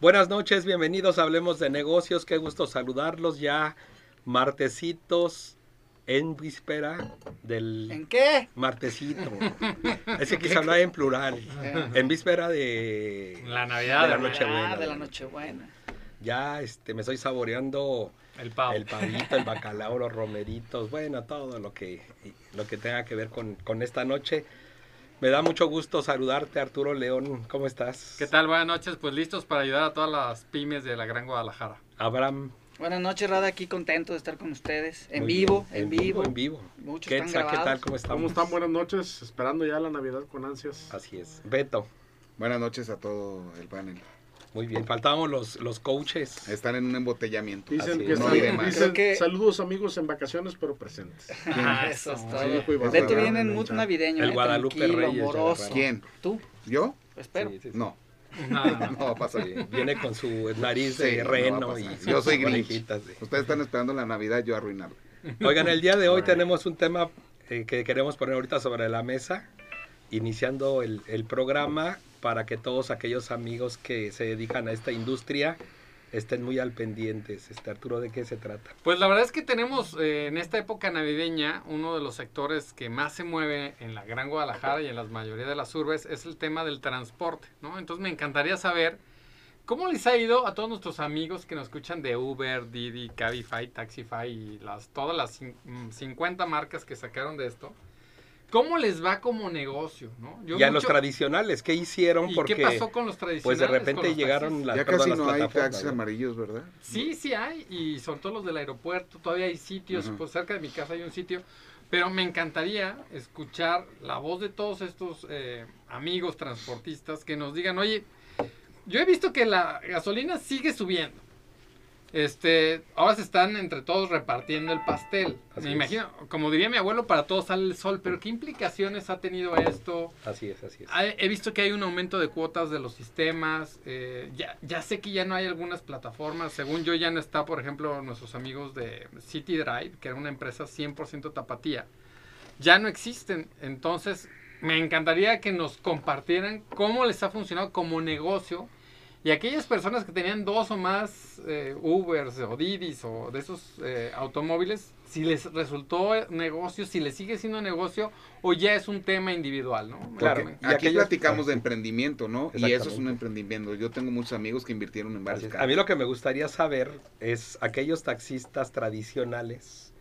Buenas noches, bienvenidos a Hablemos de Negocios. Qué gusto saludarlos ya martesitos en víspera del ¿En qué? martesito. Ese que se habla en plural. En víspera de La Navidad. de la Nochebuena. Ah, de la Nochebuena. ya este me estoy saboreando El pavo. el pavito, el bacalao, los romeritos, bueno, todo lo que lo que tenga que ver con, con esta noche. Me da mucho gusto saludarte, Arturo León. ¿Cómo estás? ¿Qué tal? Buenas noches. Pues listos para ayudar a todas las pymes de la Gran Guadalajara. Abraham. Buenas noches, Rada, aquí contento de estar con ustedes. En Muy vivo, bien. en vivo. En vivo. Muchos ¿Qué, están? ¿Qué tal? ¿Cómo estamos? ¿Cómo están? Buenas noches. Esperando ya la Navidad con ansias. Así es. Beto. Buenas noches a todo el panel. Muy bien. Faltábamos los, los coaches. Están en un embotellamiento. Dicen que no más. dicen, que- saludos amigos en vacaciones pero presentes. Ah, Eso es todo. Serrano viene en mood navideño. El eh, Guadalupe Reyes, amoroso. ¿Quién? ¿Tú? ¿Yo? Espero. Sí, sí, sí. No. No, no, no. No va a pasar. Sí, Viene con su nariz de no reno y Yo soy de- Ustedes están esperando la Navidad, yo arruinarlo. Oigan, el día de hoy tenemos un tema eh, que queremos poner ahorita sobre la mesa, iniciando el, el programa para que todos aquellos amigos que se dedican a esta industria estén muy al pendientes. Este Arturo, ¿de qué se trata? Pues la verdad es que tenemos eh, en esta época navideña uno de los sectores que más se mueve en la Gran Guadalajara y en la mayoría de las urbes es el tema del transporte, ¿no? Entonces me encantaría saber cómo les ha ido a todos nuestros amigos que nos escuchan de Uber, Didi, Cabify, Taxify y las todas las cin- mm, 50 marcas que sacaron de esto. ¿Cómo les va como negocio, no? Yo y a los tradicionales, ¿qué hicieron? ¿Y Porque qué pasó con los tradicionales? pues de repente llegaron taxis? las, Ya casi las no hay taxis amarillos, ¿verdad? Sí, sí hay, y sobre todo los del aeropuerto, todavía hay sitios, Ujú. pues cerca de mi casa hay un sitio, pero me encantaría escuchar la voz de todos estos eh, amigos transportistas que nos digan, oye, yo he visto que la gasolina sigue subiendo. Este, ahora se están entre todos repartiendo el pastel. Así me es. imagino, como diría mi abuelo, para todos sale el sol, pero ¿qué implicaciones ha tenido esto? Así es, así es. He visto que hay un aumento de cuotas de los sistemas. eh, ya, ya sé que ya no hay algunas plataformas. Según yo, ya no está, por ejemplo, nuestros amigos de City Drive, que era una empresa 100% tapatía. Ya no existen. Entonces, me encantaría que nos compartieran cómo les ha funcionado como negocio. Y aquellas personas que tenían dos o más eh, Ubers o Didis o de esos eh, automóviles, si les resultó negocio, si les sigue siendo negocio o ya es un tema individual, ¿no? Claro. Porque Y aquí aquellos- platicamos de emprendimiento, ¿no? Y eso es un emprendimiento. Yo tengo muchos amigos que invirtieron en varios. A mí lo que me gustaría saber es aquellos taxistas tradicionales,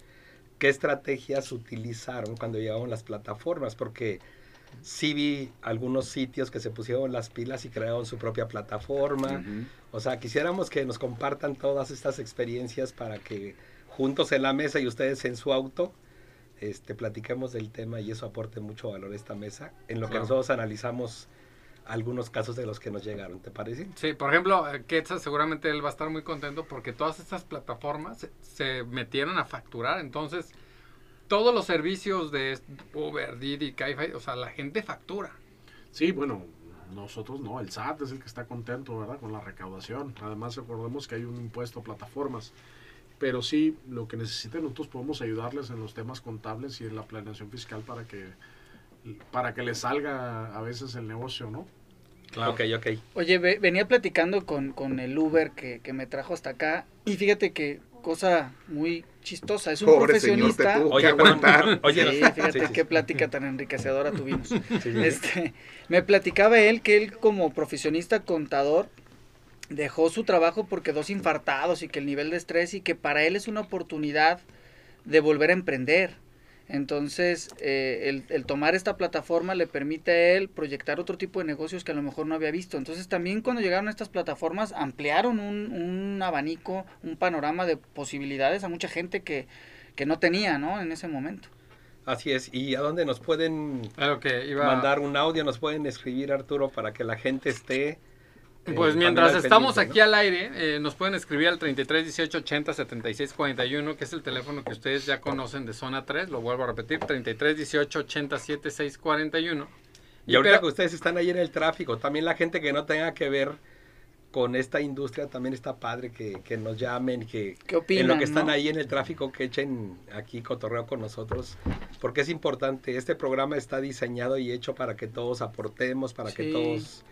qué estrategias utilizaron cuando llegaron las plataformas, porque sí vi algunos sitios que se pusieron las pilas y crearon su propia plataforma. O sea, quisiéramos que nos compartan todas estas experiencias para que juntos en la mesa y ustedes en su auto, este, platiquemos del tema y eso aporte mucho valor a esta mesa, en lo que nosotros analizamos algunos casos de los que nos llegaron, ¿te parece? Sí, por ejemplo, eh, Quetzal seguramente él va a estar muy contento porque todas estas plataformas se, se metieron a facturar. Entonces, todos los servicios de Uber, Didi, Cabify, o sea, la gente factura. Sí, bueno, nosotros no. El SAT es el que está contento, ¿verdad? Con la recaudación. Además, recordemos que hay un impuesto a plataformas. Pero sí, lo que necesiten, nosotros podemos ayudarles en los temas contables y en la planeación fiscal para que para que les salga a veces el negocio, ¿no? Ok, ok. Oye, ve- venía platicando con, con el Uber que, que me trajo hasta acá y fíjate que cosa muy chistosa, es un Pobre señor, te profesionista. tuvo que Oye. Oye, sí, fíjate sí, sí, qué plática tan enriquecedora tuvimos. Este, me platicaba él que él como profesionista contador dejó su trabajo porque dos infartados y que el nivel de estrés y que para él es una oportunidad de volver a emprender. Entonces, eh, el, el tomar esta plataforma le permite a él proyectar otro tipo de negocios que a lo mejor no había visto. Entonces, también cuando llegaron estas plataformas, ampliaron un, un abanico, un panorama de posibilidades a mucha gente que, que no tenía, ¿no? En ese momento. Así es. ¿Y a dónde nos pueden iba mandar un audio? ¿Nos pueden escribir, Arturo, para que la gente esté... eh, Pues mientras estamos aquí al aire, eh, nos pueden escribir al 33 18 80 76 41, que es el teléfono que ustedes ya conocen de zona 3. Lo vuelvo a repetir: 33 18 80 76 41. ¿no? Y ahorita pero- que ustedes están ahí en el tráfico, también la gente que no tenga que ver con esta industria también está padre que, que nos llamen, que ¿Qué opinan? en lo que están no? ahí en el tráfico que echen aquí cotorreo con nosotros, porque es importante, este programa está diseñado y hecho para que todos aportemos, para que Sí. todos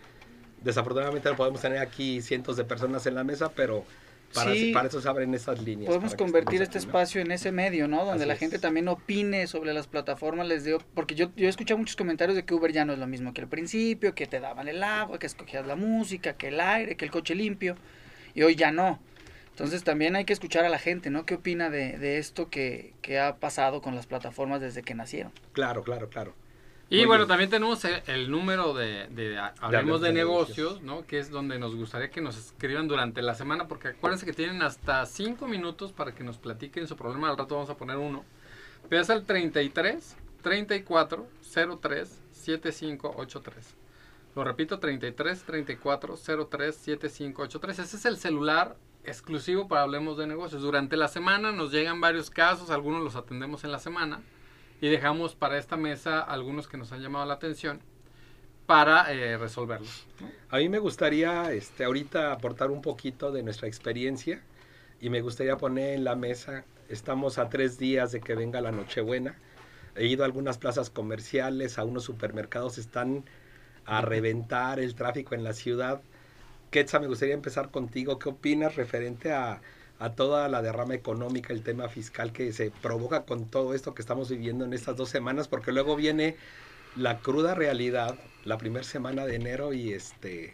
Desafortunadamente no podemos tener aquí cientos de personas en la mesa, pero para, Sí. para eso se abren esas líneas. Podemos convertir este aquí, ¿no? espacio en ese medio, ¿no? Donde Así la es. gente también opine sobre las plataformas. Les digo, porque yo, yo he escuchado muchos comentarios de que Uber ya no es lo mismo que al principio, que te daban el agua, que escogías la música, que el aire, que el coche limpio. Y hoy ya no. Entonces también hay que escuchar a la gente, ¿no? ¿Qué opina de, de esto que, que ha pasado con las plataformas desde que nacieron? Claro, claro, claro. Y Muy bueno, bien. también tenemos el, el número de, de Hablemos de, de negocios, ¿no? Que es donde nos gustaría que nos escriban durante la semana, porque acuérdense que tienen hasta 5 minutos para que nos platiquen su problema. Al rato vamos a poner uno. Pero es el 33 34 03 7583. Lo repito, 33 34 03 7583. Ese es el celular exclusivo para Hablemos de Negocios. Durante la semana nos llegan varios casos, algunos los atendemos en la semana y dejamos para esta mesa algunos que nos han llamado la atención para eh, resolverlos. A mí me gustaría este, ahorita aportar un poquito de nuestra experiencia y me gustaría poner en la mesa, estamos a tres días de que venga la Nochebuena, he ido a algunas plazas comerciales, a unos supermercados, están a reventar el tráfico en la ciudad. Quetzal, me gustaría empezar contigo, ¿qué opinas referente a, a toda la derrama económica, el tema fiscal que se provoca con todo esto que estamos viviendo en estas dos semanas? Porque luego viene la cruda realidad la primera semana de enero y este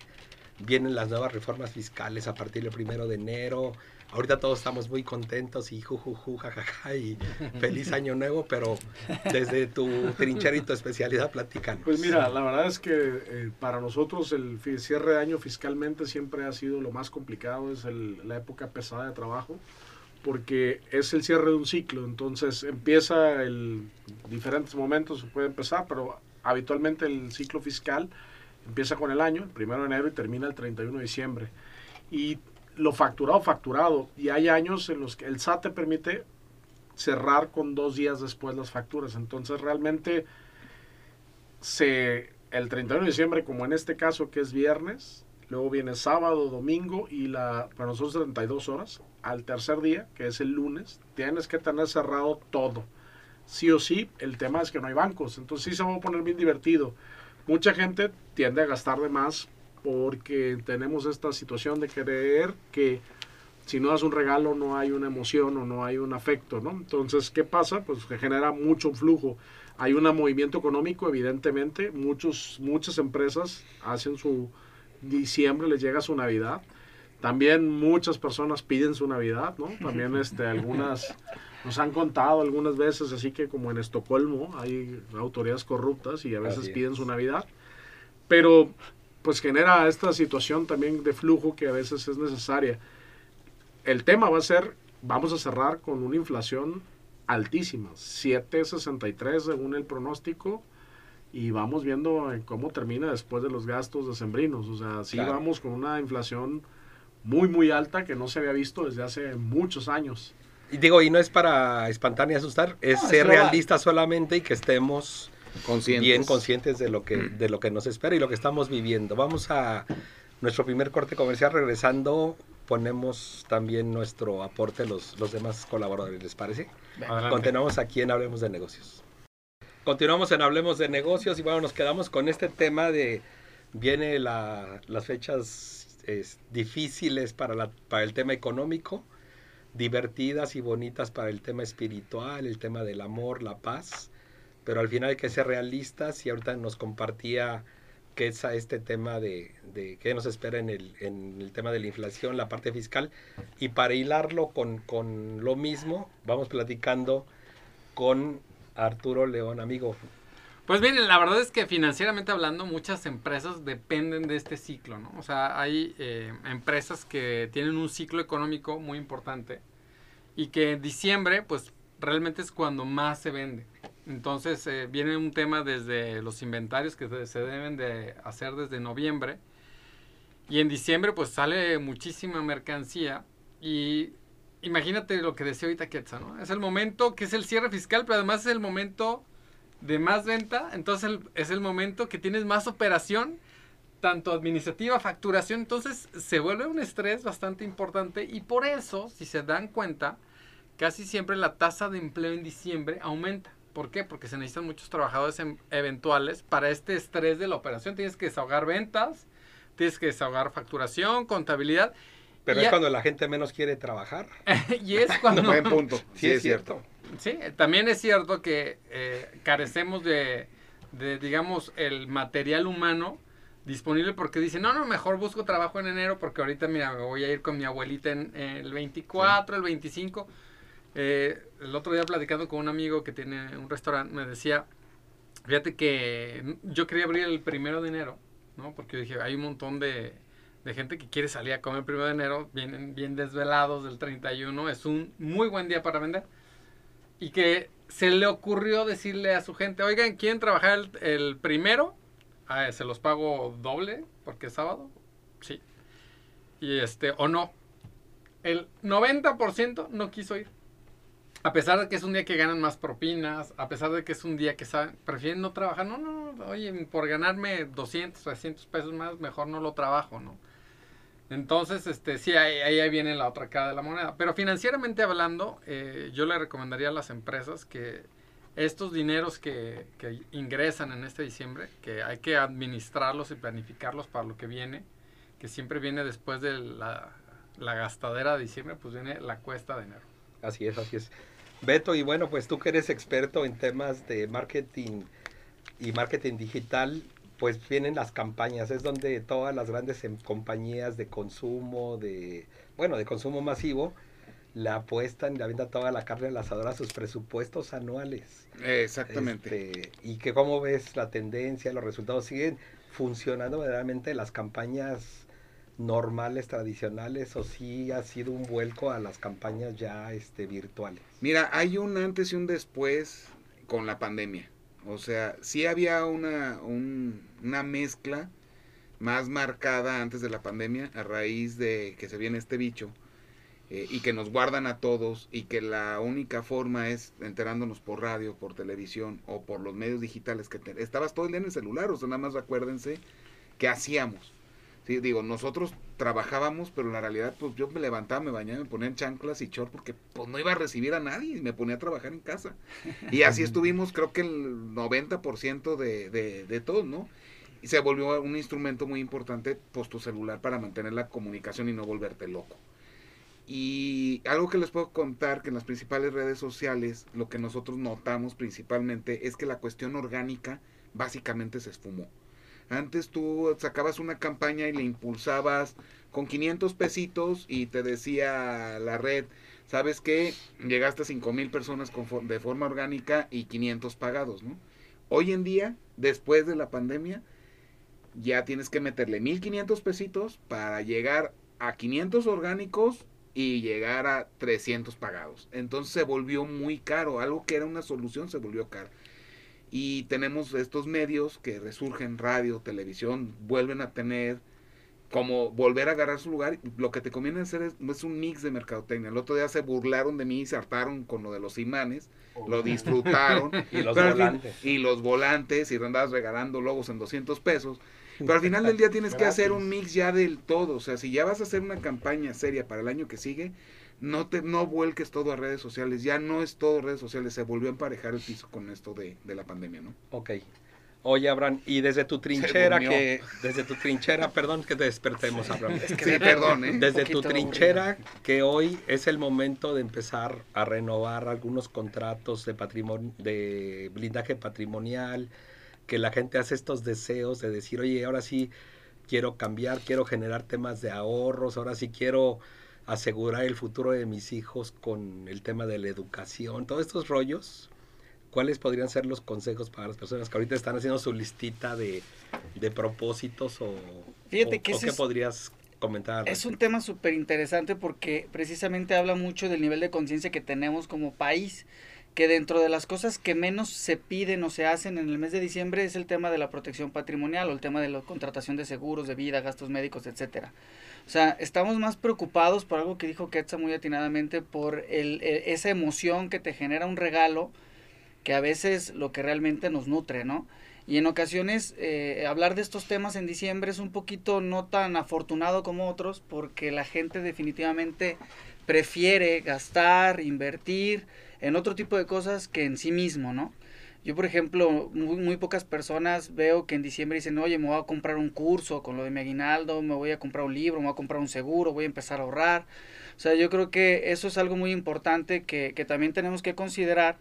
vienen las nuevas reformas fiscales a partir del primero de enero. Ahorita todos estamos muy contentos y jujuju, jajaja y feliz año nuevo, pero desde tu trinchera y tu especialidad, platícanos. Pues mira, la verdad es que eh, para nosotros el cierre de año fiscalmente siempre ha sido lo más complicado, es el- la época pesada de trabajo, porque es el cierre de un ciclo, entonces empieza el diferentes momentos se puede empezar, pero habitualmente el ciclo fiscal empieza con el año, el primero de enero y termina el 31 de diciembre. Y lo facturado, facturado. Y hay años en los que el SAT te permite cerrar con dos días después las facturas. Entonces realmente se el 31 de diciembre, como en este caso que es viernes, luego viene sábado, domingo y la para nosotros 32 horas. Al tercer día, que es el lunes, tienes que tener cerrado todo. Sí o sí, el tema es que no hay bancos, entonces sí se va a poner bien divertido. Mucha gente tiende a gastar de más porque tenemos esta situación de creer que si no das un regalo no hay una emoción o no hay un afecto, ¿no? Entonces, ¿qué pasa? Pues que genera mucho flujo. Hay un movimiento económico, evidentemente. Muchos, muchas empresas hacen su diciembre, les llega su Navidad. También muchas personas piden su Navidad, ¿no? También este, algunas nos han contado algunas veces, así que como en Estocolmo hay autoridades corruptas y a veces piden su Navidad. Pero pues genera esta situación también de flujo que a veces es necesaria. El tema va a ser, vamos a cerrar con una inflación altísima, 7.63 según el pronóstico, y vamos viendo en cómo termina después de los gastos decembrinos. O sea, sí Claro. vamos con una inflación muy, muy alta que no se había visto desde hace muchos años. Y digo, y no es para espantar ni asustar, es No, es ser global. realistas solamente y que estemos Conscientes. bien conscientes de lo que de lo que nos espera y lo que estamos viviendo. Vamos a nuestro primer corte comercial regresando ponemos también nuestro aporte los los demás colaboradores, ¿les parece? Adelante. Continuamos aquí en Hablemos de Negocios. Continuamos en Hablemos de Negocios y bueno, nos quedamos con este tema de viene la- las fechas es, difíciles para, la- para el tema económico, divertidas y bonitas para el tema espiritual, el tema del amor, la paz, pero al final hay que ser realistas y ahorita nos compartía que es a este tema de, de qué nos espera en el, en el tema de la inflación, la parte fiscal, y para hilarlo con, con lo mismo, vamos platicando con Arturo León, amigo. Pues miren, la verdad es que financieramente hablando, muchas empresas dependen de este ciclo, ¿no? O sea, hay eh, empresas que tienen un ciclo económico muy importante y que en diciembre, pues realmente es cuando más se vende. Entonces, eh, viene un tema desde los inventarios que se- deben de hacer desde noviembre. Y en diciembre, pues sale muchísima mercancía. Y imagínate lo que decía ahorita Quetzal, ¿no? Es el momento que es el cierre fiscal, pero además es el momento de más venta, entonces es el momento que tienes más operación, tanto administrativa, facturación, entonces se vuelve un estrés bastante importante y por eso, si se dan cuenta, casi siempre la tasa de empleo en diciembre aumenta. ¿Por qué? Porque se necesitan muchos trabajadores em- eventuales para este estrés de la operación. Tienes que desahogar ventas, tienes que desahogar facturación, contabilidad. Pero Y es a- cuando la gente menos quiere trabajar. y es cuando... Buen punto. Sí, es cierto. Sí, también es cierto que eh, carecemos de, de, digamos, el material humano disponible porque dicen, no, no, mejor busco trabajo en enero porque ahorita, mira, me voy a ir con mi abuelita en, en el 24, el 25. Eh, el otro día platicando con un amigo que tiene un restaurante, me decía, fíjate que yo quería abrir el primero de enero, ¿no? Porque yo dije, hay un montón de, de gente que quiere salir a comer el primero de enero, vienen bien desvelados del 31, es un muy buen día para vender. Y que se le ocurrió decirle a su gente, oigan, ¿quieren trabajar el, el primero? Ah, se los pago doble porque es sábado. Sí. Y este, o no. El 90% no quiso ir. A pesar de que es un día que ganan más propinas, a pesar de que es un día que saben, prefieren no trabajar. No, no, oye, por ganarme 200, 300 pesos más, mejor no lo trabajo, ¿no? Entonces, este, sí, ahí, viene la otra cara de la moneda. Pero financieramente hablando, eh, yo le recomendaría a las empresas que estos dineros que, que ingresan en este diciembre, que hay que administrarlos y planificarlos para lo que viene, que siempre viene después de la, la gastadera de diciembre, pues viene la cuesta de enero. Así es, así es. Beto, y bueno, pues tú que eres experto en temas de marketing y marketing digital, pues vienen las campañas, es donde todas las grandes em- compañías de consumo, de, bueno, de consumo masivo, le apuestan, le avientan toda la carne al asador a sus presupuestos anuales. Exactamente. Este, y que cómo ves la tendencia, los resultados siguen funcionando verdaderamente las campañas normales, tradicionales, o sí ha sido un vuelco a las campañas ya este, virtuales. Mira, hay un antes y un después con la pandemia. O sea, sí había una, un- una mezcla más marcada antes de la pandemia a raíz de que se viene este bicho eh, y que nos guardan a todos y que la única forma es enterándonos por radio, por televisión o por los medios digitales que te- estabas todo el día en el celular, o sea, nada más acuérdense qué hacíamos. Sí, digo, nosotros trabajábamos, pero en la realidad, pues yo me levantaba, me bañaba, me ponía en chanclas y short porque pues no iba a recibir a nadie y me ponía a trabajar en casa. Y así estuvimos, creo que el 90% de, de, de todos, ¿no? Y se volvió un instrumento muy importante, pues tu celular para mantener la comunicación y no volverte loco. Y algo que les puedo contar que en las principales redes sociales lo que nosotros notamos principalmente es que la cuestión orgánica básicamente se esfumó. Antes tú sacabas una campaña y le impulsabas con 500 pesitos y te decía la red, ¿sabes qué? Llegaste a 5 mil personas con de forma orgánica y 500 pagados, ¿no? Hoy en día, después de la pandemia, ya tienes que meterle 1500 pesitos para llegar a 500 orgánicos y llegar a 300 pagados. Entonces se volvió muy caro, algo que era una solución se volvió caro. Y tenemos estos medios que resurgen, radio, televisión, vuelven a tener como volver a agarrar su lugar. Lo que te conviene hacer es, es un mix de mercadotecnia. El otro día se burlaron de mí y se hartaron con lo de los imanes, lo disfrutaron. Y los fin- volantes. y los volantes y andabas regalando logos en 200 pesos. Pero al final del día tienes que hacer un mix ya del todo. O sea, si ya vas a hacer una campaña seria para el año que sigue, no te no vuelques todo a redes sociales. Ya no es todo redes sociales. Se volvió a emparejar el piso con esto de, de la pandemia, ¿no? Ok. Oye, Abraham, y desde tu trinchera, que desde tu trinchera, perdón que te despertemos, Abraham. Sí, perdón, ¿eh? Desde tu trinchera, que hoy es el momento de empezar a renovar algunos contratos de patrimonio, de blindaje patrimonial, que la gente hace estos deseos de decir, oye, ahora sí quiero cambiar, quiero generar temas de ahorros, ahora sí quiero asegurar el futuro de mis hijos con el tema de la educación, todos estos rollos. ¿Cuáles podrían ser los consejos para las personas que ahorita están haciendo su listita de, de propósitos o, Fíjate o- que o qué es- podrías comentar? Es un tema súper interesante porque precisamente habla mucho del nivel de conciencia que tenemos como país, que dentro de las cosas que menos se piden o se hacen en el mes de diciembre es el tema de la protección patrimonial o el tema de la contratación de seguros de vida, gastos médicos, etcétera. O sea, estamos más preocupados por algo que dijo Ketsa muy atinadamente, por el, e- esa emoción que te genera un regalo, que a veces lo que realmente nos nutre, ¿no? Y en ocasiones eh, hablar de estos temas en diciembre es un poquito no tan afortunado como otros porque la gente definitivamente prefiere gastar, invertir en otro tipo de cosas que en sí mismo, ¿no? Yo, por ejemplo, muy, muy pocas personas veo que en diciembre dicen, oye, me voy a comprar un curso con lo de mi aguinaldo, me voy a comprar un libro, me voy a comprar un seguro, voy a empezar a ahorrar. O sea, yo creo que eso es algo muy importante que, que también tenemos que considerar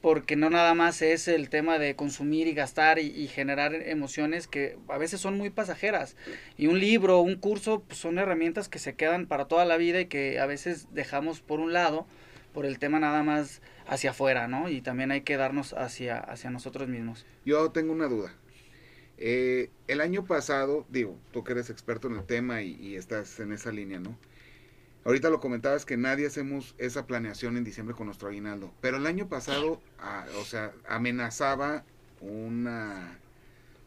porque no nada más es el tema de consumir y gastar y, y, generar emociones que a veces son muy pasajeras. Y un libro, un curso, pues son herramientas que se quedan para toda la vida y que a veces dejamos por un lado por el tema nada más hacia afuera, ¿no? Y también hay que darnos hacia, hacia nosotros mismos. Yo tengo una duda. Eh, el año pasado, digo, tú que eres experto en el tema y, estás en esa línea, ¿no? Ahorita lo comentabas que nadie hacemos esa planeación en diciembre con nuestro aguinaldo. Pero el año pasado, o sea, amenazaba una,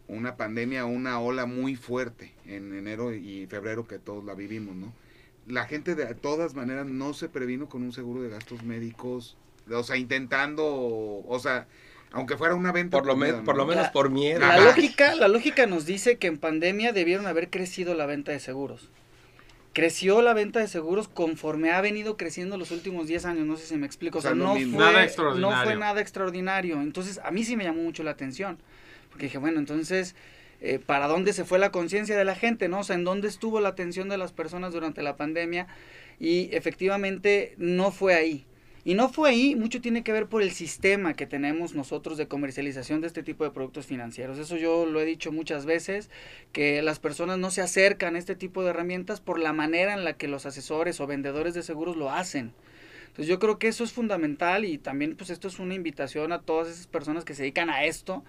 una pandemia, una ola muy fuerte en enero y febrero que todos la vivimos, ¿no? La gente de todas maneras no se previno con un seguro de gastos médicos, o sea, intentando, o sea, aunque fuera una venta. Por lo, me, ¿no? por lo menos La- por miedo. La lógica, la lógica nos dice que en pandemia debieron haber crecido la venta de seguros. Creció la venta de seguros conforme ha venido creciendo los últimos 10 años, no sé si me explico. O O sea, no fue, Nada no extraordinario. fue nada extraordinario. Entonces, a mí sí me llamó mucho la atención. Porque dije, bueno, entonces, eh, ¿para dónde se fue la conciencia de la gente? ¿no? O sea, ¿en dónde estuvo la atención de las personas durante la pandemia? Y efectivamente no fue ahí. Y no fue ahí, mucho tiene que ver por el sistema que tenemos nosotros de comercialización de este tipo de productos financieros. Eso yo lo he dicho muchas veces, que las personas no se acercan a este tipo de herramientas por la manera en la que los asesores o vendedores de seguros lo hacen. Entonces yo creo que eso es fundamental y también pues esto es una invitación a todas esas personas que se dedican a esto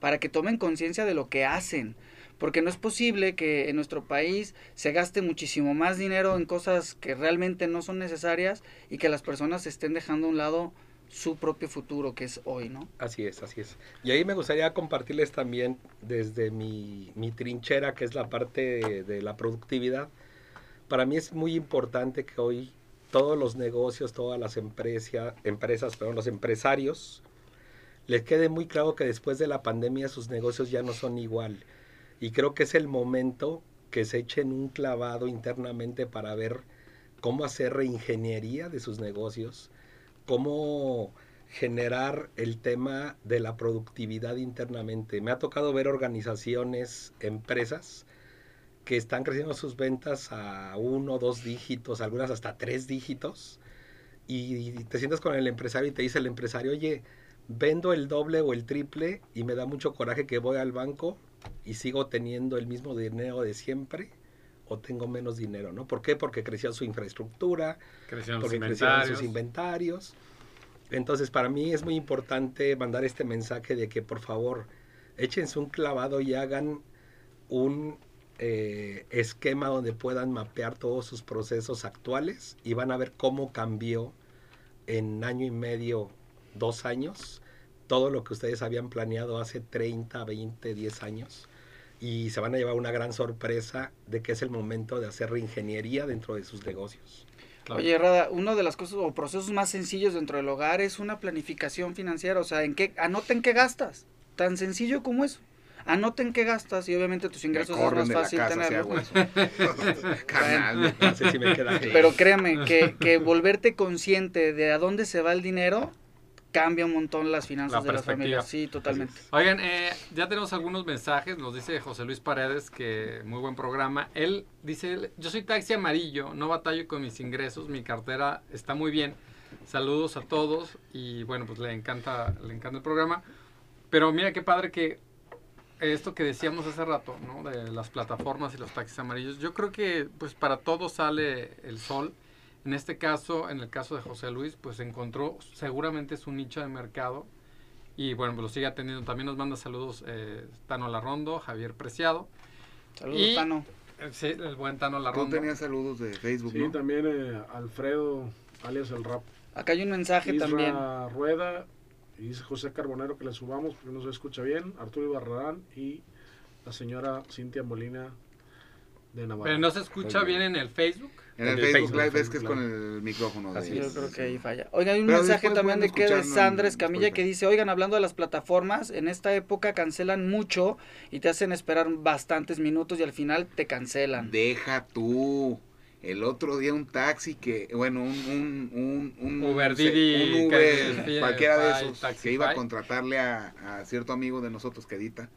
para que tomen conciencia de lo que hacen. Porque no es posible que en nuestro país se gaste muchísimo más dinero en cosas que realmente no son necesarias y que las personas estén dejando a un lado su propio futuro, que es hoy, ¿no? Así es, así es. Y ahí me gustaría compartirles también desde mi, mi trinchera, que es la parte de, la productividad. Para mí es muy importante que hoy todos los negocios, todas las empresas, empresas, perdón, los empresarios, les quede muy claro que después de la pandemia sus negocios ya no son igual. Y creo que es el momento que se echen un clavado internamente para ver cómo hacer reingeniería de sus negocios, cómo generar el tema de la productividad internamente. Me ha tocado ver organizaciones, empresas, que están creciendo sus ventas a uno, dos dígitos, algunas hasta tres dígitos, y te sientas con el empresario y te dice el empresario, oye, vendo el doble o el triple y me da mucho coraje que voy al banco y sigo teniendo el mismo dinero de siempre o tengo menos dinero, ¿no? ¿Por qué? Porque creció su infraestructura, Crecieron porque crecieron sus inventarios. inventarios. Entonces, para mí es muy importante mandar este mensaje de que por favor échense un clavado y hagan un eh, esquema donde puedan mapear todos sus procesos actuales y van a ver cómo cambió en año y medio, dos años, todo lo que ustedes habían planeado hace 30, 20, 10 años. Y se van a llevar una gran sorpresa de que es el momento de hacer reingeniería dentro de sus negocios. Claro. Oye, Rada, uno de las cosas o procesos más sencillos dentro del hogar es una planificación financiera, o sea, en qué anoten qué gastas, tan sencillo como eso. Anoten qué gastas y obviamente tus ingresos es más fácil casa si tenerlo. hago eso. Carnal. No sé si me queda claro. Pero créeme que, que volverte consciente de a dónde se va el dinero cambia un montón las finanzas La de las familias. Sí, totalmente. Oigan, eh, ya tenemos algunos mensajes. Nos dice José Luis Paredes que muy buen programa. Él dice, yo soy taxi amarillo, no batallo con mis ingresos, mi cartera está muy bien. Saludos a todos y bueno, pues le encanta, le encanta el programa. Pero mira qué padre que esto que decíamos hace rato, ¿no? De las plataformas y los taxis amarillos. Yo creo que pues para todos sale el sol. En este caso, en el caso de José Luis, pues encontró seguramente su nicho de mercado y bueno, pues lo sigue atendiendo. También nos manda saludos eh, Tano Larrondo, Javier Preciado. Saludos, Y- Tano. Eh, Sí, el buen Tano Tú Larrondo. tenías saludos de Facebook, Sí, ¿no? también eh, Alfredo, alias el rap. Acá hay un mensaje Isra también. Rueda, y dice José Carbonero que le subamos porque no se escucha bien. Arturo Ibarrarán y la señora Cintia Molina de Navarra. Pero no se escucha bien en el Facebook. En el En el Facebook, Facebook, Live es que es con el micrófono. De Así Yo es. creo que ahí falla. Oiga, hay un Pero mensaje también de que de Sandra Escamilla que dice, oigan, hablando de las plataformas, en esta época cancelan mucho y te hacen esperar bastantes minutos y al final te cancelan. Deja tú. El otro día un taxi que, bueno, un, un, un, un Uber, Didi, un Uber, cualquiera de esos, que iba a contratarle a, a cierto amigo de nosotros que edita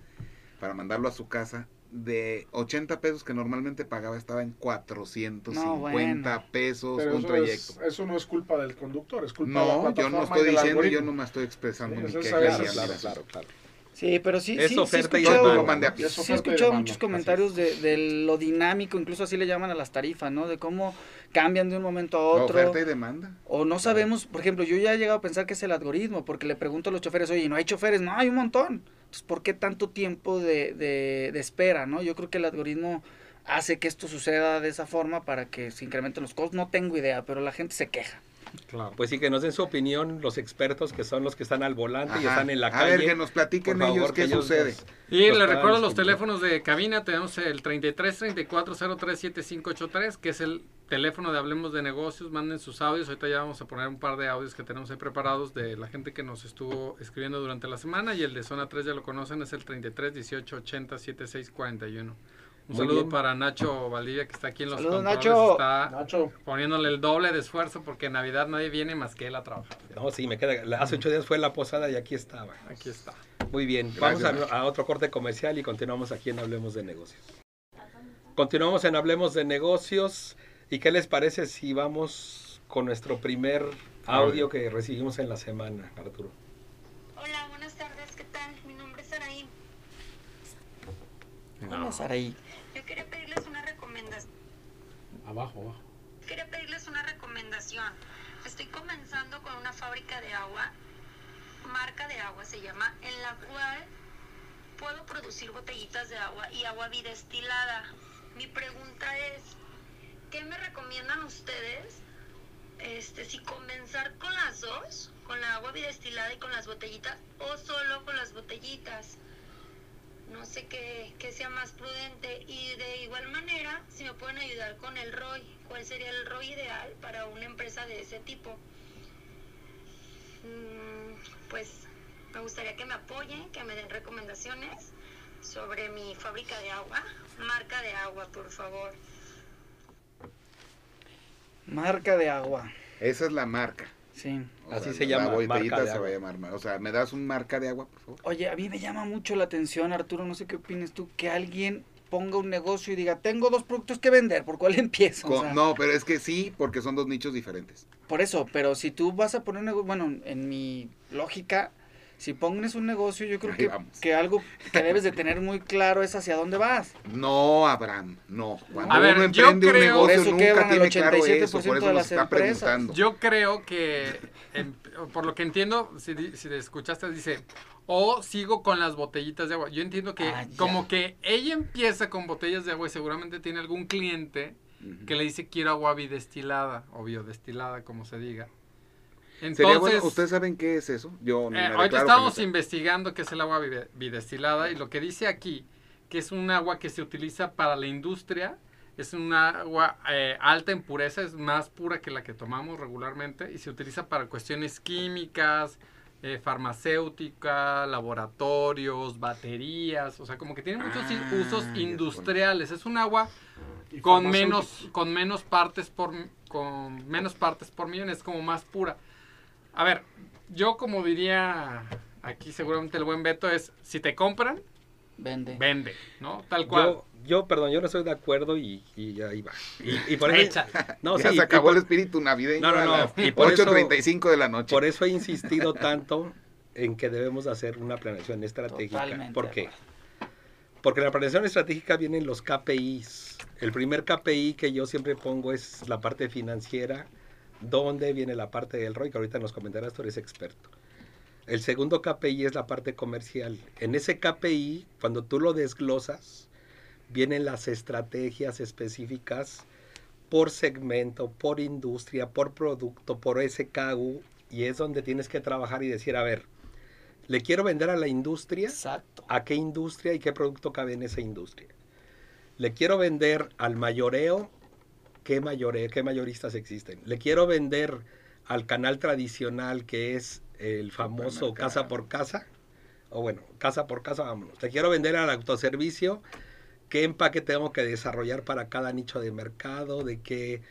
para mandarlo a su casa, de 80 pesos que normalmente pagaba, estaba en 450 No, bueno. pesos Pero un eso, trayecto. es- eso no es culpa del conductor, es culpa de la No, yo no plataforma estoy diciendo, yo no me estoy expresando Sí, mi queja Claro, claro, claro, claro. Sí, pero sí, Es sí, sí he oferta y escuchado- a Y pie. es Sí, he oferta escuchado demanda. muchos comentarios de, de lo dinámico, incluso así le llaman a las tarifas, ¿no? De cómo cambian de un momento a otro. Oferta y demanda. O no sabemos, por ejemplo, yo ya he llegado a pensar que es el algoritmo, porque le pregunto a los choferes, oye, ¿no hay choferes? No, hay un montón. Entonces, ¿por qué tanto tiempo de, de, de espera, no? Yo creo que el algoritmo hace que esto suceda de esa forma para que se incrementen los costos. No tengo idea, pero la gente se queja. Claro. Pues sí, que nos den su opinión los expertos que son los que están al volante y están en la A calle. ver, que nos platiquen Por favor, ellos que qué ellos sucede. nos- Y Nos le puedan recuerdo los teléfonos de cabina, tenemos el 33 34 03 7583, que es el teléfono de Hablemos de Negocios, manden sus audios, ahorita ya vamos a poner un par de audios que tenemos ahí preparados de la gente que nos estuvo escribiendo durante la semana y el de Zona 3 ya lo conocen, es el 33 18 80 76 41. Un Muy saludo bien. para Nacho Valdivia que está aquí en los Saludos, controles, Nacho. está Nacho, poniéndole el doble de esfuerzo porque en Navidad nadie viene más que él a trabajar. No, sí, me queda. Hace ocho días fue la posada y aquí estaba. Aquí está. Muy bien, Gracias, vamos a otro corte comercial y continuamos aquí en Hablemos de Negocios. Continuamos en Hablemos de Negocios. ¿Y qué les parece si vamos con nuestro primer audio que recibimos en la semana, Arturo? Hola, buenas tardes, ¿qué tal? Mi nombre es Araí. Hola, Saraí. Yo quería pedirles una recomendación. abajo, abajo. Quería pedirles una recomendación. Estoy comenzando con una fábrica de agua, marca de agua se llama, en la cual puedo producir botellitas de agua y agua bidestilada. Mi pregunta es, ¿qué me recomiendan ustedes? Este, si comenzar con las dos, con la agua bidestilada y con las botellitas, o solo con las botellitas. No sé qué, qué sea más prudente. Y de igual manera, si me pueden ayudar con el ROI, ¿cuál sería el ROI ideal para una empresa de ese tipo? Mm, pues me gustaría que me apoyen, que me den recomendaciones sobre mi fábrica de agua, marca de agua, por favor. Marca de agua. Esa es la marca. Sí. O Así sea, se la llama, botellita marca de se va agua. a llamar. mar- O sea, ¿me das un marca de agua, por favor? Oye, a mí me llama mucho la atención, Arturo, no sé qué opinas tú, que alguien ponga un negocio y diga, tengo dos productos que vender, ¿por cuál empiezo? O Con- sea, no, pero es que sí, porque son dos nichos diferentes. Por eso, pero si tú vas a poner un negocio, bueno, en mi lógica, si pones un negocio, yo creo que, que algo que debes de tener muy claro es hacia dónde vas. No, Abraham, no. Cuando A ver, uno yo emprende un creo- Por negocio eso nunca tiene claro 87% eso, por eso de nos las está empresas. preguntando. Yo creo que, em, por lo que entiendo, si, si te escuchaste, dice, o sigo con las botellitas de agua. Yo entiendo que Ah, como que ella empieza con botellas de agua y seguramente tiene algún cliente que le dice quiero agua bidestilada o biodestilada, como se diga. Sería Entonces, bueno, ¿ustedes saben qué es eso? Yo no eh, me ahorita estamos que no sé. investigando qué es el agua bide- bidestilada y lo que dice aquí, que es un agua que se utiliza para la industria, es un agua eh, alta en pureza, es más pura que la que tomamos regularmente y se utiliza para cuestiones químicas, eh, farmacéutica, laboratorios, baterías, o sea, como que tiene muchos Ah, usos industriales. Es un agua con menos con menos partes por con menos partes por millón es como más pura a ver yo como diría aquí seguramente el buen Beto es si te compran Vende. vende no tal cual Yo, yo, perdón, yo no estoy de acuerdo y, y ahí va. Y, y por eso, no, ya sí, se acabó por- el espíritu navideño No, no, a no, las y por eso- 8.35 de la noche. Por eso he insistido tanto en que debemos hacer una planeación estratégica. Totalmente ¿Por qué? Porque en la planeación estratégica vienen los KPIs. El primer KPI que yo siempre pongo es la parte financiera, donde viene la parte del ROI, que ahorita nos comentarás, tú eres experto. El segundo KPI es la parte comercial. En ese KPI, cuando tú lo desglosas, vienen las estrategias específicas por segmento, por industria, por producto, por SKU, y es donde tienes que trabajar y decir, a ver, le quiero vender a la industria, Exacto. a qué industria y qué producto cabe en esa industria. Le quiero vender al mayoreo, qué mayoreo, qué mayoristas existen. Le quiero vender al canal tradicional que es el famoso casa por casa, o bueno, casa por casa, vámonos. Le quiero vender al autoservicio qué empaque tengo que desarrollar para cada nicho de mercado, de qué,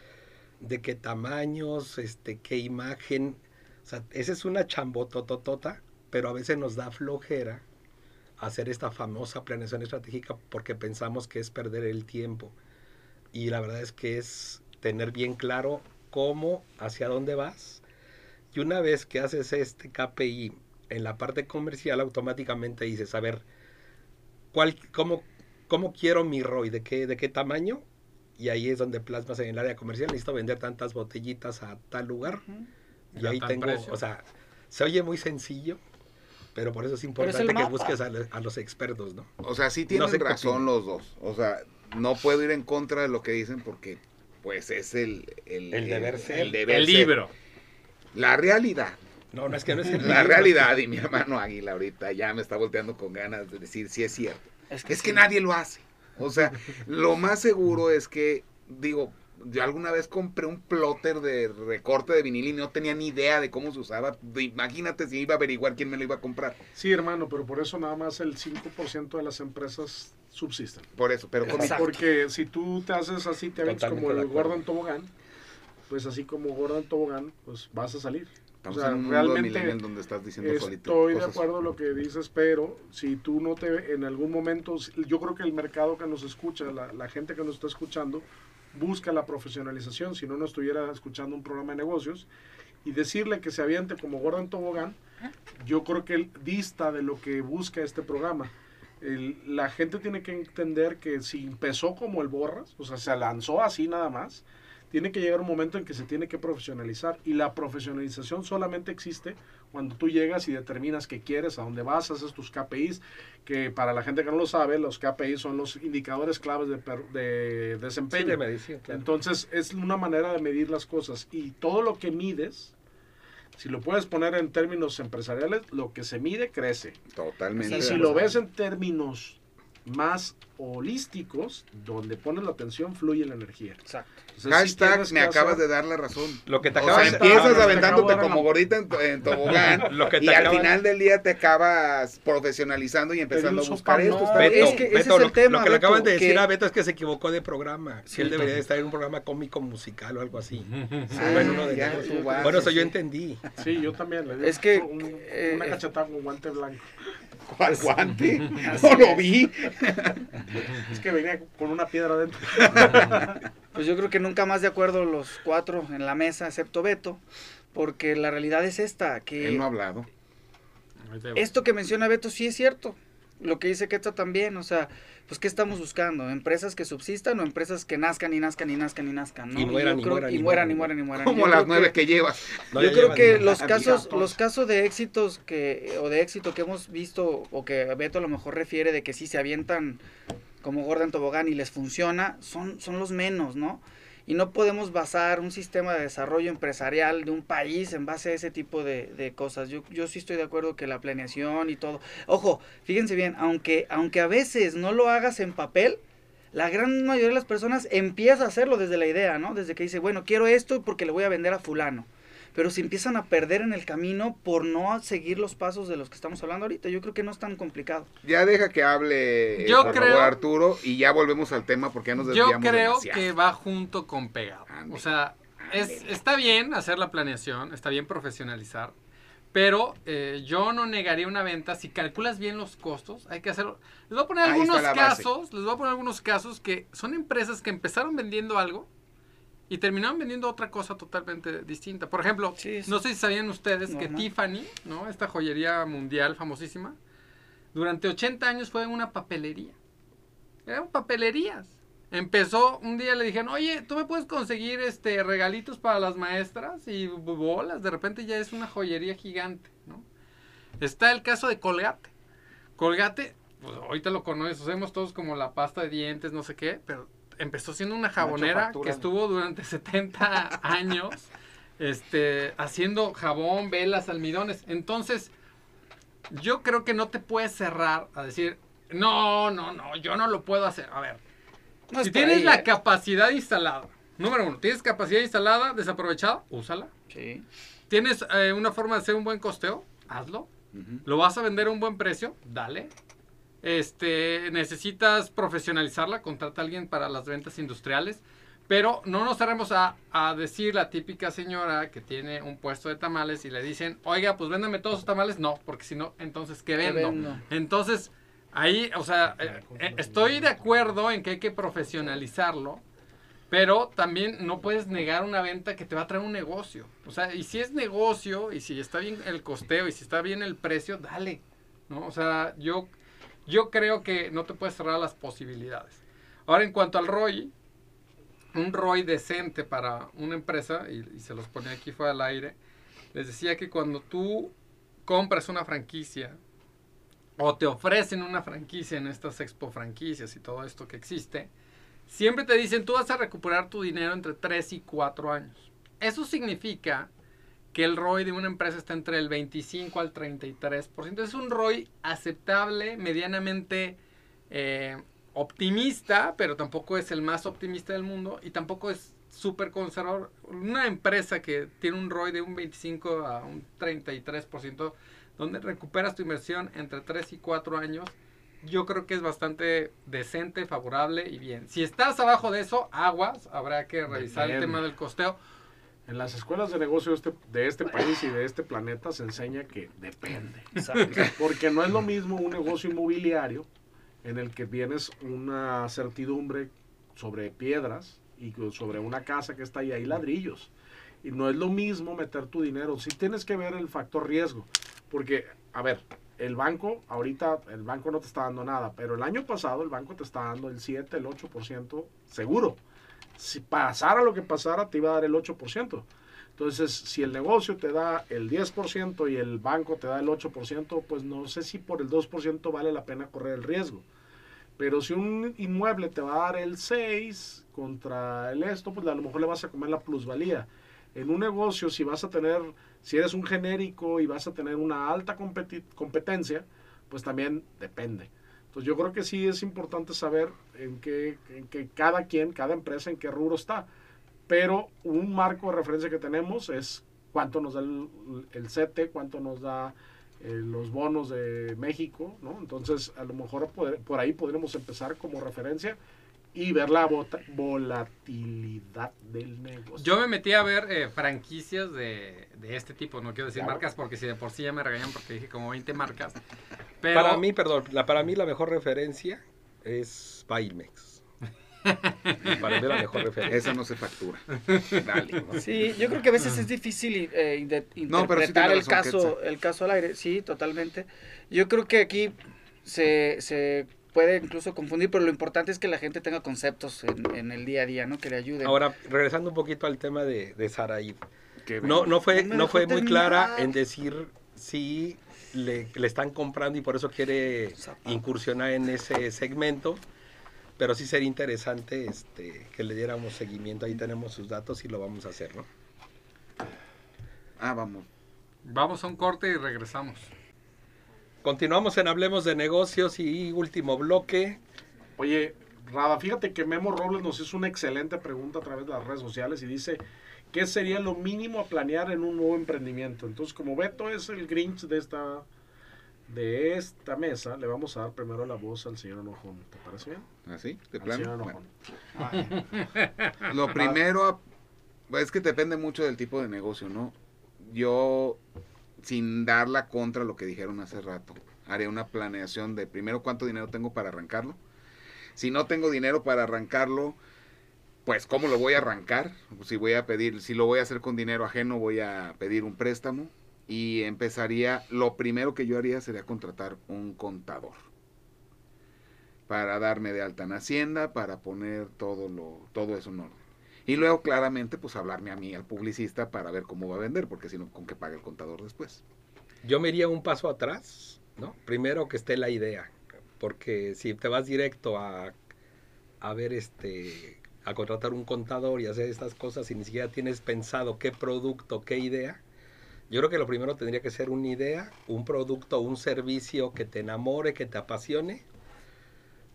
de qué tamaños, este, qué imagen. O sea, esa es una chambotototota, pero a veces nos da flojera hacer esta famosa planeación estratégica porque pensamos que es perder el tiempo. Y la verdad es que es tener bien claro cómo, hacia dónde vas. Y una vez que haces este KPI en la parte comercial, automáticamente dices, a ver, ¿cuál, cómo, cómo quiero mi ROI? ¿De qué, ¿De qué tamaño? Y ahí es donde plasmas en el área comercial. Necesito vender tantas botellitas a tal lugar. Y ahí tengo, precio. o sea, se oye muy sencillo, pero por eso es importante que busques a, los expertos, ¿no? O sea, sí tienen razón los dos. O sea, no puedo ir en contra de lo que dicen porque, pues, es el... El, El deber ser. el deber El ser. libro. La realidad. No, no es que no es el La libro. realidad. Y mi hermano Águila ahorita ya me está volteando con ganas de decir si es cierto. Es que sí. nadie lo hace. O sea, lo más seguro es que, digo, yo alguna vez compré un plotter de recorte de vinil y no tenía ni idea de cómo se usaba. Imagínate si iba a averiguar quién me lo iba a comprar. Sí, hermano, pero por eso nada más el 5% de las empresas subsisten. Por eso, pero con. Porque si tú te haces así, te Totalmente como el acuerdo. Gordon Tobogán, pues así como Gordon Tobogán, pues vas a salir. estamos o sea, en un mundo realmente donde estás diciendo solito Estoy de cosas. acuerdo en lo que dices, pero si tú no te, en algún momento, yo creo que el mercado que nos escucha, la, la gente que nos está escuchando, busca la profesionalización, si no, no estuviera escuchando un programa de negocios, y decirle que se aviente como Gordon Tobogán, yo creo que él dista de lo que busca este programa. El- la gente tiene que entender que si empezó como el Borras, o sea, se lanzó así nada más, tiene que llegar un momento en que se tiene que profesionalizar y la profesionalización solamente existe cuando tú llegas y determinas qué quieres, a dónde vas, haces tus KPIs, que para la gente que no lo sabe, los KPIs son los indicadores claves de, per- de Sí, desempeño. de medición, claro. Entonces es una manera de medir las cosas y todo lo que mides, si lo puedes poner en términos empresariales, lo que se mide crece. Totalmente. Y si lo ves en términos más holísticos, donde pones la atención, fluye la energía. Exacto. Entonces, sí Hashtag, me acabas de dar la razón. Lo que te O acabas sea, de- empiezas de aventándote como la- gorita en, en tobogán Lo que te y al acabas- final del día te acabas profesionalizando y empezando a buscar esto. no. está Beto, es que ese Beto, es el lo, tema, lo que le Beto, acaban de decir que- a Beto es que se equivocó de programa. Sí, que él debería estar en un programa cómico musical o algo así. Ah, bueno, uno de ya, ellos. tú vas, Bueno, eso sí, yo sí. entendí. Sí, yo también. Le Es que, un- eh, una cachetada con guante blanco. ¿Cuál guante? No lo vi. Es que venía con una piedra adentro. Pues yo creo que nunca más de acuerdo los cuatro en la mesa, excepto Beto, porque la realidad es esta, que Él no ha hablado. esto que menciona Beto sí es cierto. Lo que dice Quetzal también, o sea, pues ¿qué estamos buscando? ¿Empresas que subsistan o empresas que nazcan y nazcan y nazcan y nazcan? ¿no? Y mueran, y creo- mueran, y mueran y mueran. y mueran. Como las nueve que- que llevas. No, yo creo que los casos, los casos de éxitos que, o de éxito que hemos visto, o que Beto a lo mejor refiere de que sí se avientan como Gordon Tobogán y les funciona, son, son los menos, ¿no? Y no podemos basar un sistema de desarrollo empresarial de un país en base a ese tipo de, de cosas. Yo, yo sí estoy de acuerdo que la planeación y todo. Ojo, fíjense bien, aunque, aunque a veces no lo hagas en papel, la gran mayoría de las personas empieza a hacerlo desde la idea, ¿no? Desde que dice, bueno, quiero esto porque le voy a vender a fulano. Pero se empiezan a perder en el camino por no seguir los pasos de los que estamos hablando ahorita. Yo creo que no es tan complicado. Ya deja que hable, eh, Yo por creo- favor, Arturo, y ya volvemos al tema porque ya nos Yo desviamos creo demasiado. que va junto con pegado. Ande. O sea, es, está bien hacer la planeación, está bien profesionalizar, pero eh, yo no negaría una venta. Si calculas bien los costos, hay que hacerlo. Les voy a poner Ahí algunos casos, les voy a poner algunos casos que son empresas que empezaron vendiendo algo y terminaron vendiendo otra cosa totalmente distinta. Por ejemplo, Sí, no sé si sabían ustedes que. Tiffany, ¿no? Esta joyería mundial famosísima, durante 80 años fue una papelería. Eran papelerías. Empezó, un día le dijeron, oye, ¿tú me puedes conseguir este regalitos para las maestras? Y bolas, de repente ya es una joyería gigante, ¿no? Está el caso de Colgate. Colgate, pues ahorita lo conocemos todos como la pasta de dientes, no sé qué, pero empezó siendo una jabonera que estuvo durante 70 años este, haciendo jabón, velas, almidones. Entonces, yo creo que no te puedes cerrar a decir, no, no, no, yo no lo puedo hacer. A ver, No si tienes ahí, la ¿eh? capacidad instalada, número uno, tienes capacidad instalada, desaprovechada, úsala. Sí. Tienes eh, una forma de hacer un buen costeo, hazlo. Lo vas a vender a un buen precio, dale. Este, necesitas profesionalizarla, contrata a alguien para las ventas industriales. Pero no nos cerremos a, a decir la típica señora que tiene un puesto de tamales y le dicen, oiga, pues véndame todos sus tamales. No, porque si no, entonces, ¿qué vendo? Entonces, ahí, o sea, eh, eh, estoy de acuerdo en que hay que profesionalizarlo, pero también no puedes negar una venta que te va a traer un negocio. O sea, y si es negocio, y si está bien el costeo, y si está bien el precio, dale. ¿no? O sea, yo, yo creo que no te puedes cerrar las posibilidades. Ahora, en cuanto al ROI, un ROI decente para una empresa, y, se los ponía aquí fuera al aire, les decía que cuando tú compras una franquicia, o te ofrecen una franquicia en estas expo franquicias y todo esto que existe, siempre te dicen tú vas a recuperar tu dinero entre 3 y 4 años. Eso significa que el ROI de una empresa está entre el 25 al 33%. Es un ROI aceptable, medianamente eh, optimista, pero tampoco es el más optimista del mundo y tampoco es súper conservador. Una empresa que tiene un ROI de un 25 a un 33%, donde recuperas tu inversión entre 3 y 4 años, yo creo que es bastante decente, favorable y bien. Si estás abajo de eso, aguas, habrá que revisar el tema del costeo. En las escuelas de negocio de este, de este país y de este planeta se enseña que depende. Porque no es lo mismo un negocio inmobiliario en el que tienes una certidumbre sobre piedras y sobre una casa que está ahí, hay ladrillos. Y no es lo mismo meter tu dinero. Sí tienes que ver el factor riesgo. Porque, a ver, el banco, ahorita el banco no te está dando nada, pero el año pasado el banco te está dando el 7, el 8% seguro. Si pasara lo que pasara, te iba a dar el 8%. Entonces, si el negocio te da el 10% y el banco te da el 8%, pues no sé si por el 2% vale la pena correr el riesgo. Pero si un inmueble te va a dar el 6 contra el esto, pues a lo mejor le vas a comer la plusvalía. En un negocio, si vas a tener, si eres un genérico y vas a tener una alta competencia, pues también depende. Entonces yo creo que sí es importante saber en qué, en qué cada quien, cada empresa, en qué rubro está. Pero un marco de referencia que tenemos es cuánto nos da el, el CETE, cuánto nos da eh, los bonos de México, ¿no? Entonces a lo mejor poder- por ahí podremos empezar como referencia y ver la volatilidad del negocio. Yo me metí a ver eh, franquicias de, de este tipo, no quiero decir Claro. marcas porque si de por sí ya me regañan porque dije como 20 marcas. Pero Para mí, perdón, la, para mí la mejor referencia es Bailmex. para mí la mejor referencia. Esa no se factura. Dale. Sí, yo creo que a veces es difícil eh, No, sí interpretar el razón, caso, el caso al aire, sí, totalmente. Yo creo que aquí se, se puede incluso confundir, pero lo importante es que la gente tenga conceptos en, en el día a día, ¿no? Que le ayuden. Ahora, regresando un poquito al tema de, de Saraí. No, no fue, No fue muy clara en decir si le, le están comprando y por eso quiere incursionar en ese segmento. Pero sí sería interesante este, que le diéramos seguimiento. Ahí tenemos sus datos y lo vamos a hacer, ¿no? Ah, vamos. vamos a un corte y regresamos. Continuamos en Hablemos de Negocios y último bloque. Oye, Rada, fíjate que Memo Robles nos hizo una excelente pregunta a través de las redes sociales y dice, ¿qué sería lo mínimo a planear en un nuevo emprendimiento? Entonces, como Beto es el Grinch de esta, de esta mesa, le vamos a dar primero la voz al señor Enojón. ¿Te parece bien? ¿Así? ¿De Al plano? señor Bueno. Lo primero, es que depende mucho del tipo de negocio, ¿no? Yo, sin dar la contra lo que dijeron hace rato, haré una planeación de primero cuánto dinero tengo para arrancarlo. Si no tengo dinero para arrancarlo, pues cómo lo voy a arrancar. Si voy a pedir, si lo voy a hacer con dinero ajeno, voy a pedir un préstamo y empezaría. Lo primero que yo haría sería contratar un contador para darme de alta en Hacienda, para poner todo lo, todo eso en orden. Y luego claramente pues hablarme a mí, al publicista, para ver cómo va a vender, porque si no, con qué paga el contador después. Yo me iría un paso atrás, ¿no? Primero que esté la idea, porque si te vas directo a, a ver este, a contratar un contador y hacer estas cosas y ni siquiera tienes pensado qué producto, qué idea, yo creo que lo primero tendría que ser una idea, un producto, un servicio que te enamore, que te apasione.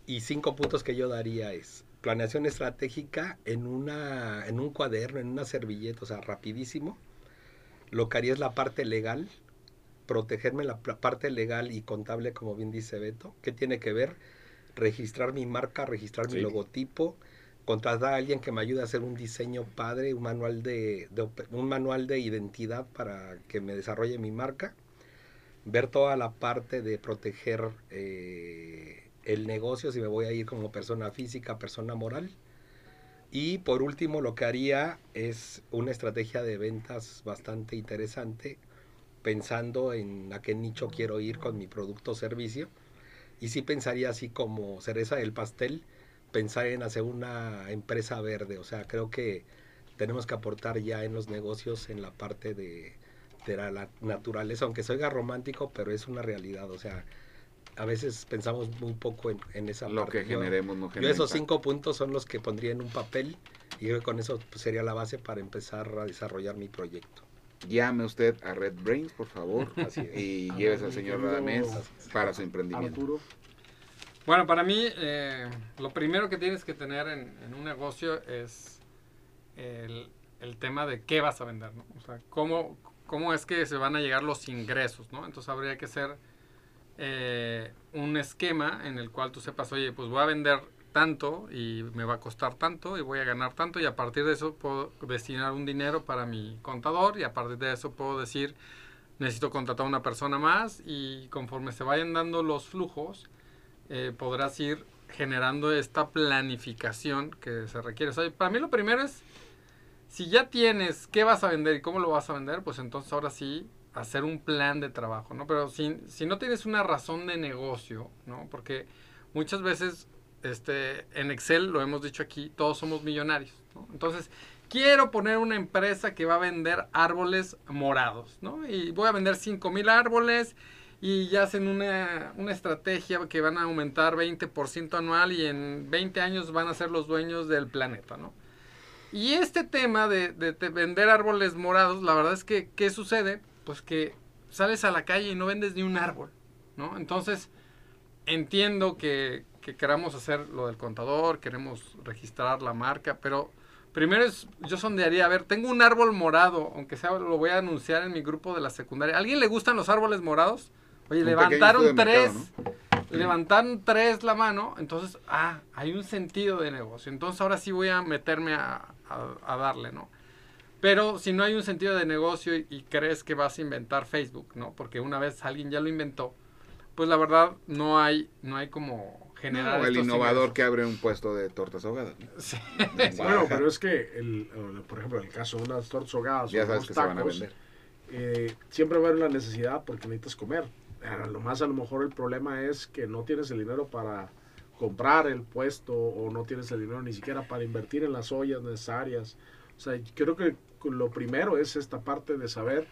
Y cinco puntos que yo daría es planeación estratégica en, una, en un cuaderno, en una servilleta, o sea, rapidísimo. Lo que haría es la parte legal, protegerme la parte legal y contable, como bien dice Beto. ¿Qué tiene que ver? Registrar mi marca, registrar mi logotipo, contratar a alguien que me ayude a hacer un diseño padre, un manual de, un manual de identidad para que me desarrolle mi marca, ver toda la parte de proteger eh, el negocio, si me voy a ir como persona física, persona moral. Y por último, lo que haría es una estrategia de ventas bastante interesante, pensando en a qué nicho quiero ir con mi producto o servicio. Y sí pensaría así como cereza del pastel, pensar en hacer una empresa verde. O sea, creo que tenemos que aportar ya en los negocios en la parte de, de la, naturaleza, aunque soy romántico, pero es una realidad. O sea, a veces pensamos muy poco en, en esa Lo parte. que Yo- generemos no yo genera esos cinco puntos son los que pondría en un papel y creo que con eso pues, sería la base para empezar a desarrollar mi proyecto. Llame usted a Red Brains, por favor, Así es. y A lleves al señor Radamés para su emprendimiento. Arturo, Bueno, para mí, eh, lo primero que tienes que tener en, en un negocio es el, el tema de qué vas a vender, ¿no? O sea, cómo, cómo es que se van a llegar los ingresos, ¿no? Entonces habría que hacer eh, un esquema en el cual tú sepas, oye, pues voy a vender tanto y me va a costar tanto y voy a ganar tanto y a partir de eso puedo destinar un dinero para mi contador y a partir de eso puedo decir, necesito contratar a una persona más y conforme se vayan dando los flujos, eh, podrás ir generando esta planificación que se requiere. O para mí lo primero es, si ya tienes qué vas a vender y cómo lo vas a vender, pues entonces ahora sí hacer un plan de trabajo, ¿no? Pero si, si no tienes una razón de negocio, ¿no? Porque muchas veces este, en Excel, lo hemos dicho aquí, todos somos millonarios, ¿no? Entonces, quiero poner una empresa que va a vender árboles morados, ¿no? Y voy a vender 5 mil árboles y ya hacen una, una estrategia que van a aumentar 20% anual y en 20 años van a ser los dueños del planeta, ¿no? Y este tema de, de vender árboles morados, la verdad es que, ¿qué sucede? Pues que sales a la calle y no vendes ni un árbol, ¿no? Entonces, entiendo que, que queramos hacer lo del contador, queremos registrar la marca, pero primero es, yo sondearía, a ver, tengo un árbol morado, aunque sea, lo voy a anunciar en mi grupo de la secundaria. ¿A alguien le gustan los árboles morados? Oye, Un levantaron tres, mercado, levantaron tres la mano, entonces, ah, hay un sentido de negocio. Entonces ahora sí voy a meterme a, a- a darle, ¿no? Pero si no hay un sentido de negocio y, y crees que vas a inventar Facebook, ¿no? Porque una vez alguien ya lo inventó, pues la verdad no hay, no hay como generar O el innovador ingresos. que abre un puesto de tortas ahogadas. ¿no? Sí. Bueno, pero es que, el, el- por ejemplo, en el caso de unas tortas ahogadas Ya o sabes unos que se van a tacos, vender. eh, siempre va a haber la necesidad porque necesitas comer. A lo más a lo mejor el problema es que no tienes el dinero para comprar el puesto o no tienes el dinero ni siquiera para invertir en las ollas necesarias. O sea, creo que lo primero es esta parte de saber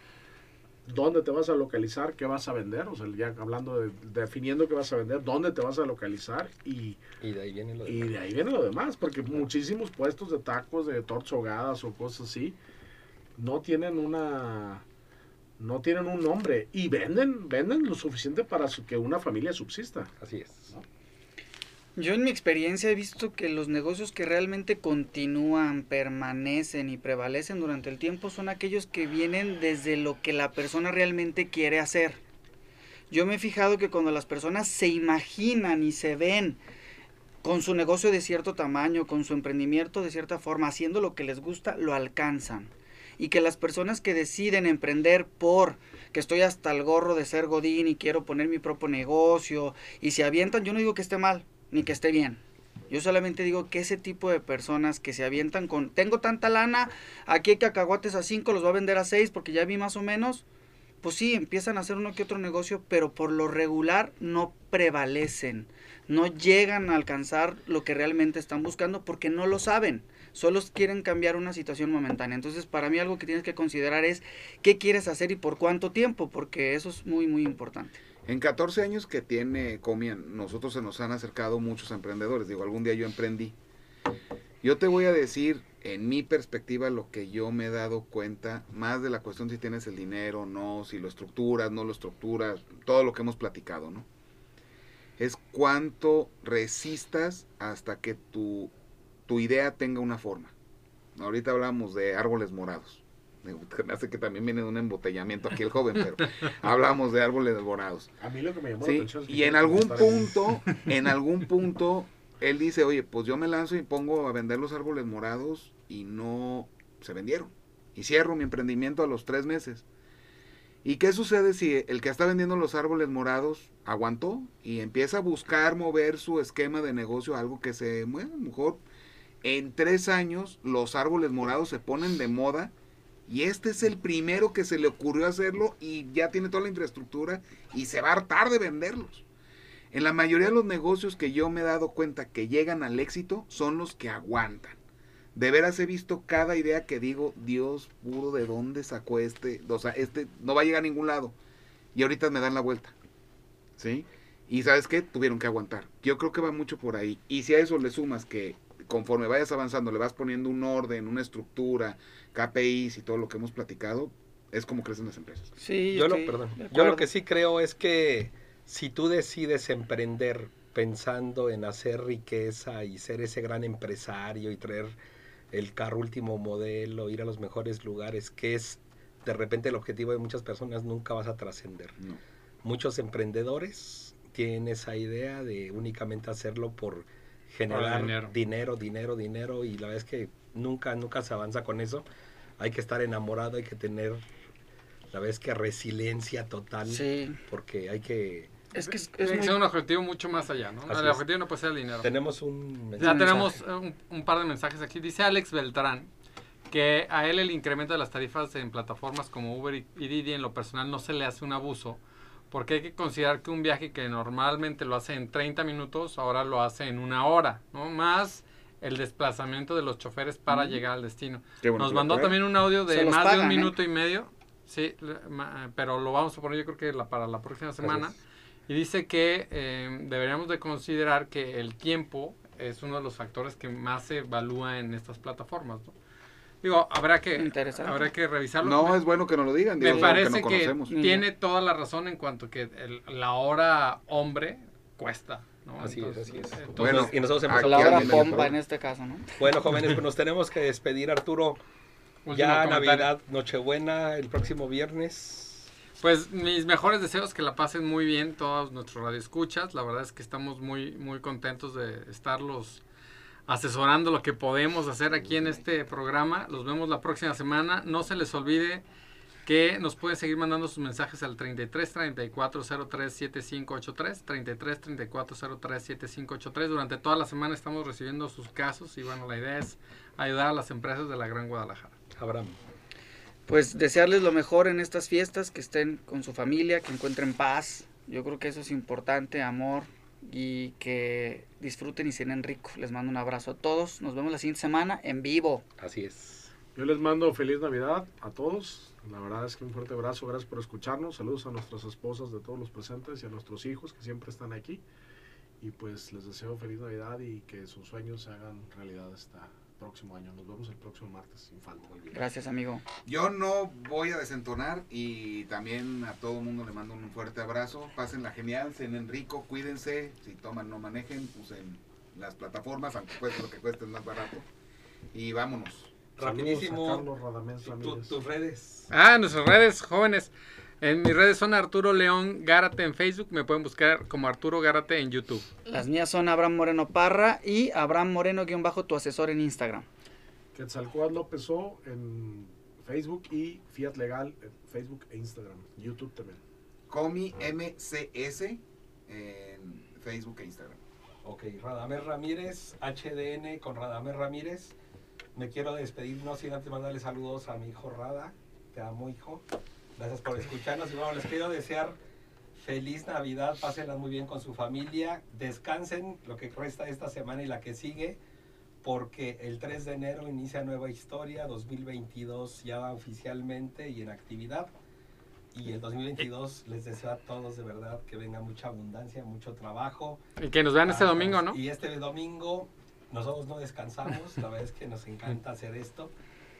dónde te vas a localizar, qué vas a vender, o sea, ya hablando de definiendo qué vas a vender, dónde te vas a localizar y Y de ahí viene lo y demás. de ahí viene lo demás, porque muchísimos puestos de tacos, de tortas ahogadas o cosas así, no tienen una no tienen un nombre y venden venden lo suficiente para que una familia subsista. Así es. Yo en mi experiencia he visto que los negocios que realmente continúan, permanecen y prevalecen durante el tiempo son aquellos que vienen desde lo que la persona realmente quiere hacer. Yo me he fijado que cuando las personas se imaginan y se ven con su negocio de cierto tamaño, con su emprendimiento de cierta forma, haciendo lo que les gusta, lo alcanzan. Y que las personas que deciden emprender por que estoy hasta el gorro de ser godín y quiero poner mi propio negocio y se avientan, yo no digo que esté mal, ni que esté bien. Yo solamente digo que ese tipo de personas que se avientan con, tengo tanta lana, aquí hay cacahuates a 5, los voy a vender a 6 porque ya vi más o menos, pues sí, empiezan a hacer uno que otro negocio, pero por lo regular no prevalecen, no llegan a alcanzar lo que realmente están buscando porque no lo saben, solo quieren cambiar una situación momentánea. Entonces, para mí algo que tienes que considerar es qué quieres hacer y por cuánto tiempo, porque eso es muy, muy importante. En 14 años que tiene Comian, nosotros se nos han acercado muchos emprendedores. Digo, algún día yo emprendí. Yo te voy a decir, en mi perspectiva, lo que yo me he dado cuenta, más de la cuestión si tienes el dinero no, si lo estructuras, no lo estructuras, todo lo que hemos platicado, ¿no? Es cuánto resistas hasta que tu, tu idea tenga una forma. Ahorita hablamos de árboles morados. Me hace que también viene de un embotellamiento aquí el joven, pero hablamos de árboles morados. A mí lo que me llamó la Sí, atención es que y en algún punto, en algún punto, él dice, oye, pues yo me lanzo y pongo a vender los árboles morados y no se vendieron. Y cierro mi emprendimiento a los tres meses. ¿Y qué sucede si el que está vendiendo los árboles morados aguantó y empieza a buscar mover su esquema de negocio algo que se, bueno, a lo mejor en tres años los árboles morados se ponen de moda y este es el primero que se le ocurrió hacerlo y ya tiene toda la infraestructura y se va a hartar de venderlos. En la mayoría de los negocios que yo me he dado cuenta que llegan al éxito son los que aguantan. De veras he visto cada idea que digo, Dios puro, ¿de dónde sacó este? O sea, este no va a llegar a ningún lado. Y ahorita me dan la vuelta. ¿Sí? Y sabes qué? Tuvieron que aguantar. Yo creo que va mucho por ahí. Y si a eso le sumas que conforme vayas avanzando, le vas poniendo un orden, una estructura, KPIs y todo lo que hemos platicado, es como crecen las empresas. Sí, Yo lo, perdón, yo lo que sí creo es que si tú decides emprender pensando en hacer riqueza y ser ese gran empresario y traer el carro último modelo, ir a los mejores lugares, que es de repente el objetivo de muchas personas, nunca vas a trascender. No. Muchos emprendedores tienen esa idea de únicamente hacerlo por generar dinero. dinero, dinero, dinero, y la verdad es que nunca, nunca se avanza con eso. Hay que estar enamorado, hay que tener, la verdad es que resiliencia total, Sí, porque hay que... es que es, muy- un objetivo mucho más allá, ¿no? Así el es. objetivo no puede ser el dinero. Tenemos un... Ya Un tenemos mensaje. eh, un, un par de mensajes aquí. Dice Alex Beltrán que a él el incremento de las tarifas en plataformas como Uber y y Didi en lo personal no se le hace un abuso, porque hay que considerar que un viaje que normalmente lo hace en 30 minutos, ahora lo hace en una hora, ¿no? Más el desplazamiento de los choferes para llegar al destino. Bueno Nos mandó también un audio de más de un ¿eh? minuto y medio, sí, ma- pero lo vamos a poner yo creo que la, para la próxima semana. Gracias. Y dice que eh, deberíamos de considerar que el tiempo es uno de los factores que más se evalúa en estas plataformas. ¿no? Digo, habrá que, habrá que revisarlo. No, me, es bueno que nos lo digan. me digo, algo parece que no tiene toda la razón en cuanto que el- la hora hombre cuesta. ¿no? Así es, así es. entonces, Bueno, y nosotros hemos aquí la hora alguien me pompa mejoró. en este caso, ¿no? Bueno, jóvenes, pues nos tenemos que despedir, Arturo. último Ya comentario. Navidad, Nochebuena, el próximo viernes. Pues mis mejores deseos que la pasen muy bien todos nuestros radioescuchas. La verdad es que estamos muy muy contentos de estarlos asesorando lo que podemos hacer aquí en este programa. Los vemos la próxima semana. No se les olvide que nos pueden seguir mandando sus mensajes al 33 34 03 7583 33 34 03 7583 durante toda la semana estamos recibiendo sus casos y bueno la idea es ayudar a las empresas de la Gran Guadalajara Abraham. Pues desearles lo mejor en estas fiestas, que estén con su familia, que encuentren paz. Yo creo que eso es importante, amor y que disfruten y cenen rico. Les mando un abrazo a todos. Nos vemos la siguiente semana en vivo. Así es. Yo les mando feliz Navidad a todos. La verdad es que un fuerte abrazo, gracias por escucharnos. Saludos a nuestras esposas de todos los presentes y a nuestros hijos que siempre están aquí. Y pues les deseo feliz Navidad y que sus sueños se hagan realidad este próximo año. Nos vemos el próximo martes sin falta. Gracias, amigo. Yo no voy a desentonar y también a todo el mundo le mando un fuerte abrazo. Pásenla genial, cenen rico, cuídense. Si toman, no manejen, usen las plataformas, aunque cueste lo que cueste, es más barato. Y vámonos. Rapidísimo, Carlos Radamés tu- tus redes. Ah, nuestras redes jóvenes. En mis redes son Arturo León Gárate en Facebook. Me pueden buscar como Arturo Gárate en YouTube. Las mías son Abraham Moreno Parra y Abraham Moreno-tu asesor en Instagram. Quetzalcóatl López O en Facebook y Fiat Legal en Facebook e Instagram. YouTube también. Comi MCS en Facebook e Instagram. Ok, Radamés Ramírez, HDN con Radamés Ramírez. Me quiero despedir, no sin antes mandarle saludos a mi hijo Rada. Te amo, hijo. Gracias por escucharnos. Y bueno, les quiero desear feliz Navidad. Pásenla muy bien con su familia. Descansen lo que resta esta semana y la que sigue. Porque el 3 de enero inicia nueva historia. 2022 ya oficialmente y en actividad. Y el 2022 les deseo a todos de verdad que venga mucha abundancia, mucho trabajo. Y que nos vean este Ah, domingo, ¿no? Y este domingo nosotros no descansamos, la verdad es que nos encanta hacer esto.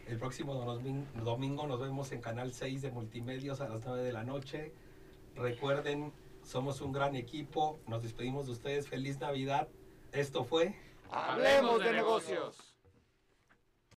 El próximo domin- domingo nos vemos en Canal 6 de Multimedios a las 9 de la noche. Recuerden, somos un gran equipo, nos despedimos de ustedes, feliz Navidad. Esto fue... Hablemos de negocios.